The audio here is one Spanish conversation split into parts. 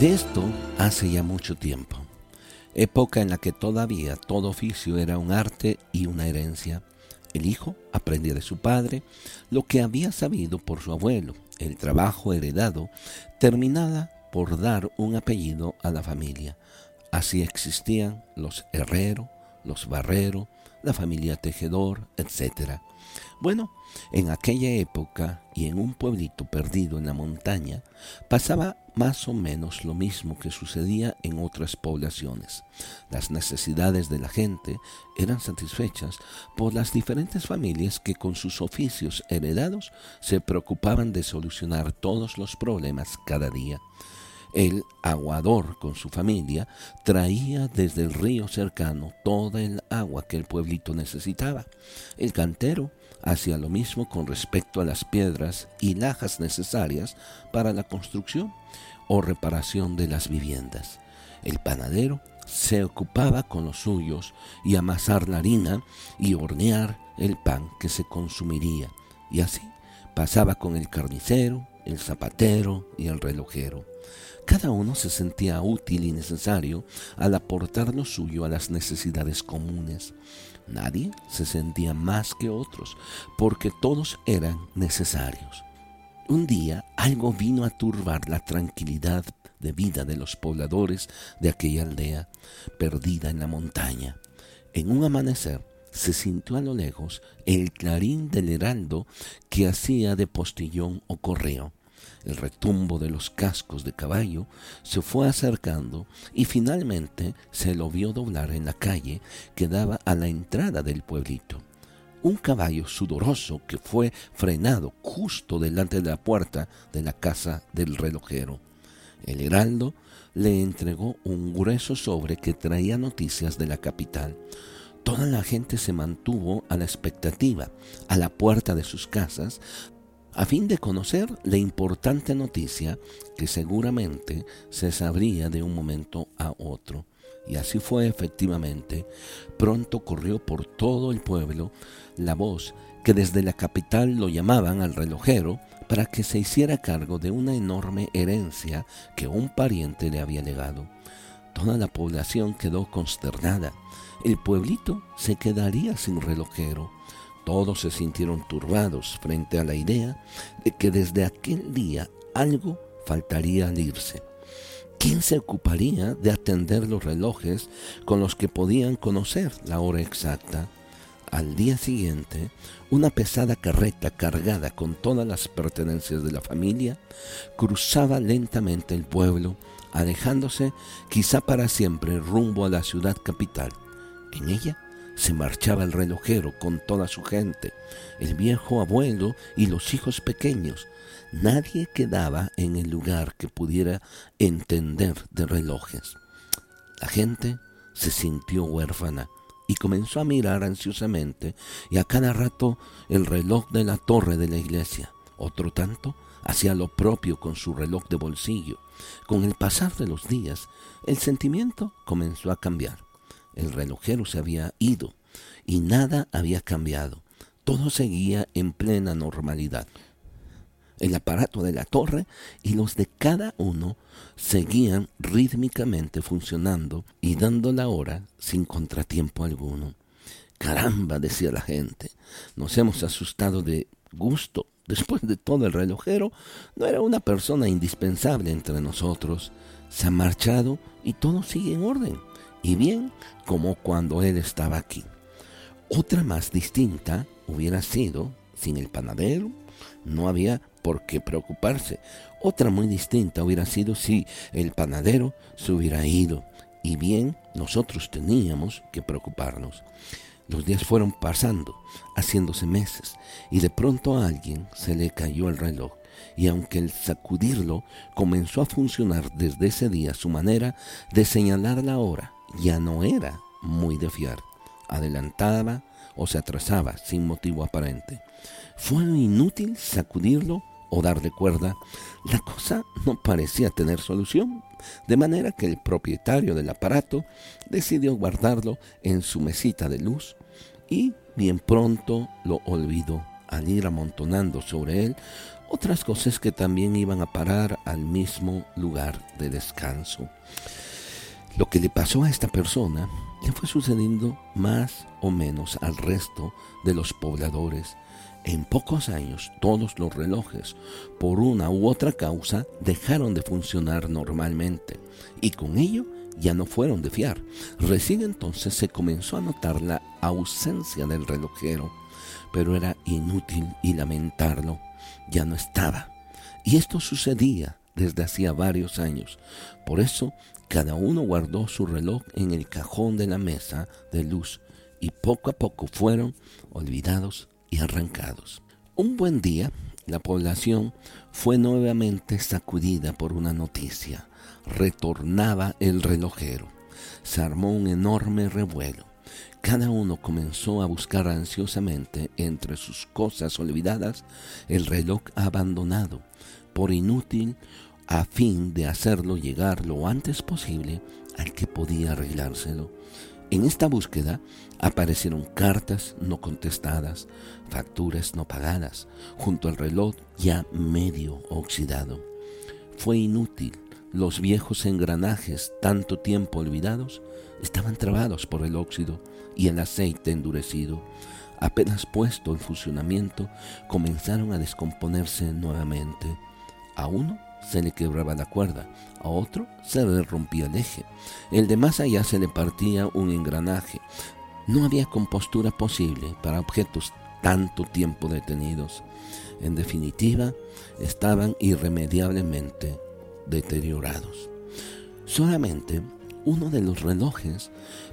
De esto hace ya mucho tiempo, época en la que todavía todo oficio era un arte y una herencia. El hijo aprendía de su padre lo que había sabido por su abuelo. El trabajo heredado terminaba por dar un apellido a la familia. Así existían los herrero, los barrero, la familia tejedor, etc. Bueno, en aquella época y en un pueblito perdido en la montaña pasaba más o menos lo mismo que sucedía en otras poblaciones. Las necesidades de la gente eran satisfechas por las diferentes familias que con sus oficios heredados se preocupaban de solucionar todos los problemas cada día. El aguador con su familia traía desde el río cercano toda el agua que el pueblito necesitaba. El cantero hacía lo mismo con respecto a las piedras y lajas necesarias para la construcción o reparación de las viviendas. El panadero se ocupaba con los suyos y amasar la harina y hornear el pan que se consumiría. Y así pasaba con el carnicero, el zapatero y el relojero. Cada uno se sentía útil y necesario al aportar lo suyo a las necesidades comunes. Nadie se sentía más que otros, porque todos eran necesarios. Un día algo vino a turbar la tranquilidad de vida de los pobladores de aquella aldea, perdida en la montaña. En un amanecer se sintió a lo lejos el clarín del heraldo que hacía de postillón o correo. El retumbo de los cascos de caballo se fue acercando y finalmente se lo vio doblar en la calle que daba a la entrada del pueblito. Un caballo sudoroso que fue frenado justo delante de la puerta de la casa del relojero. El heraldo le entregó un grueso sobre que traía noticias de la capital. Toda la gente se mantuvo a la expectativa a la puerta de sus casas a fin de conocer la importante noticia que seguramente se sabría de un momento a otro. Y así fue efectivamente. Pronto corrió por todo el pueblo la voz que desde la capital lo llamaban al relojero para que se hiciera cargo de una enorme herencia que un pariente le había legado. Toda la población quedó consternada. El pueblito se quedaría sin relojero todos se sintieron turbados frente a la idea de que desde aquel día algo faltaría al irse. ¿Quién se ocuparía de atender los relojes con los que podían conocer la hora exacta? Al día siguiente, una pesada carreta cargada con todas las pertenencias de la familia cruzaba lentamente el pueblo, alejándose quizá para siempre rumbo a la ciudad capital. En ella se marchaba el relojero con toda su gente, el viejo abuelo y los hijos pequeños. Nadie quedaba en el lugar que pudiera entender de relojes. La gente se sintió huérfana y comenzó a mirar ansiosamente y a cada rato el reloj de la torre de la iglesia. Otro tanto hacía lo propio con su reloj de bolsillo. Con el pasar de los días, el sentimiento comenzó a cambiar. El relojero se había ido y nada había cambiado. Todo seguía en plena normalidad. El aparato de la torre y los de cada uno seguían rítmicamente funcionando y dando la hora sin contratiempo alguno. Caramba, decía la gente, nos hemos asustado de gusto. Después de todo el relojero no era una persona indispensable entre nosotros. Se ha marchado y todo sigue en orden y bien como cuando él estaba aquí. Otra más distinta hubiera sido, sin el panadero, no había por qué preocuparse. Otra muy distinta hubiera sido si el panadero se hubiera ido y bien nosotros teníamos que preocuparnos. Los días fueron pasando, haciéndose meses, y de pronto a alguien se le cayó el reloj, y aunque el sacudirlo comenzó a funcionar desde ese día, su manera de señalar la hora ya no era muy de fiar. Adelantaba o se atrasaba sin motivo aparente. Fue inútil sacudirlo o darle cuerda. La cosa no parecía tener solución, de manera que el propietario del aparato decidió guardarlo en su mesita de luz y bien pronto lo olvidó al ir amontonando sobre él otras cosas que también iban a parar al mismo lugar de descanso. Lo que le pasó a esta persona le fue sucediendo más o menos al resto de los pobladores. En pocos años todos los relojes, por una u otra causa, dejaron de funcionar normalmente y con ello ya no fueron de fiar. Recién entonces se comenzó a notar la ausencia del relojero, pero era inútil y lamentarlo, ya no estaba. Y esto sucedía desde hacía varios años. Por eso cada uno guardó su reloj en el cajón de la mesa de luz y poco a poco fueron olvidados y arrancados. Un buen día, la población fue nuevamente sacudida por una noticia. Retornaba el relojero. Se armó un enorme revuelo. Cada uno comenzó a buscar ansiosamente entre sus cosas olvidadas el reloj abandonado, por inútil a fin de hacerlo llegar lo antes posible al que podía arreglárselo. En esta búsqueda aparecieron cartas no contestadas, facturas no pagadas, junto al reloj ya medio oxidado. Fue inútil. Los viejos engranajes, tanto tiempo olvidados, estaban trabados por el óxido y el aceite endurecido. Apenas puesto en funcionamiento, comenzaron a descomponerse nuevamente. A uno se le quebraba la cuerda, a otro se le rompía el eje, el de más allá se le partía un engranaje. No había compostura posible para objetos tanto tiempo detenidos. En definitiva, estaban irremediablemente deteriorados. Solamente uno de los relojes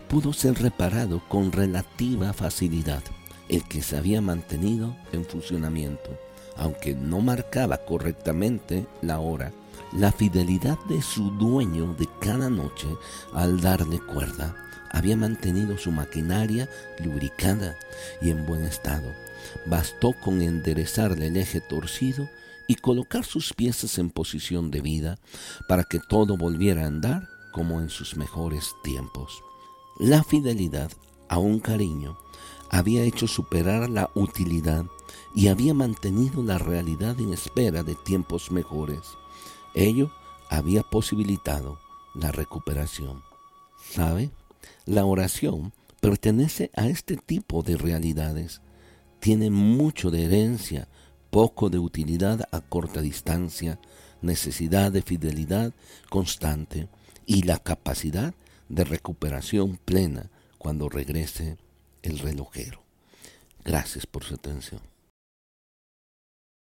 pudo ser reparado con relativa facilidad, el que se había mantenido en funcionamiento aunque no marcaba correctamente la hora, la fidelidad de su dueño de cada noche al darle cuerda había mantenido su maquinaria lubricada y en buen estado. Bastó con enderezarle el eje torcido y colocar sus piezas en posición de vida para que todo volviera a andar como en sus mejores tiempos. La fidelidad a un cariño había hecho superar la utilidad y había mantenido la realidad en espera de tiempos mejores. Ello había posibilitado la recuperación. ¿Sabe? La oración pertenece a este tipo de realidades. Tiene mucho de herencia, poco de utilidad a corta distancia, necesidad de fidelidad constante y la capacidad de recuperación plena cuando regrese el relojero. Gracias por su atención.